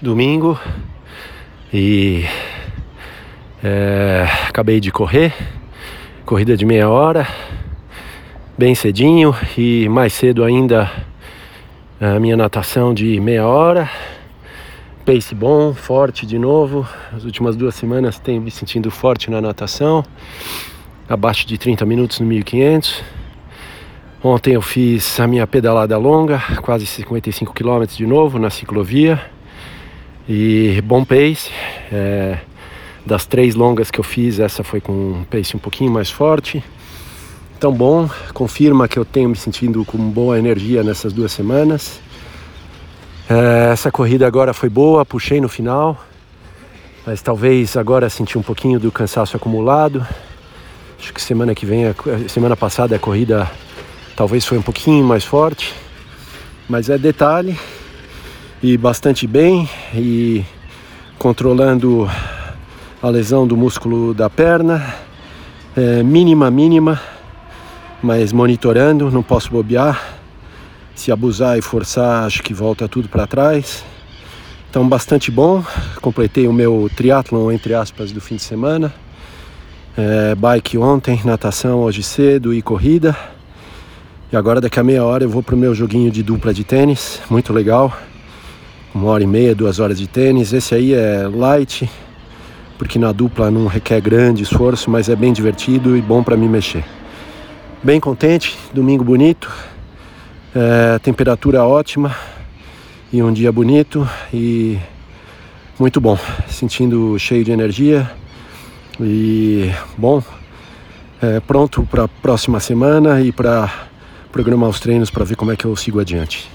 domingo e é, acabei de correr, corrida de meia hora, bem cedinho e mais cedo ainda a minha natação de meia hora. Pace bom, forte de novo. As últimas duas semanas tenho me sentindo forte na natação, abaixo de 30 minutos no 1500. Ontem eu fiz a minha pedalada longa, quase 55 km de novo na ciclovia. E bom pace. É, das três longas que eu fiz, essa foi com um pace um pouquinho mais forte. Então bom, confirma que eu tenho me sentindo com boa energia nessas duas semanas. É, essa corrida agora foi boa, puxei no final, mas talvez agora senti um pouquinho do cansaço acumulado. Acho que semana que vem, semana passada a corrida Talvez foi um pouquinho mais forte, mas é detalhe e bastante bem e controlando a lesão do músculo da perna, é, mínima, mínima, mas monitorando, não posso bobear. Se abusar e forçar, acho que volta tudo para trás. Então, bastante bom. Completei o meu triatlon, entre aspas, do fim de semana. É, bike ontem, natação hoje cedo e corrida. E agora daqui a meia hora eu vou pro meu joguinho de dupla de tênis, muito legal. Uma hora e meia, duas horas de tênis. Esse aí é light, porque na dupla não requer grande esforço, mas é bem divertido e bom para me mexer. Bem contente, domingo bonito, é, temperatura ótima e um dia bonito e muito bom, sentindo cheio de energia e bom, é, pronto para a próxima semana e para programar os treinos para ver como é que eu sigo adiante.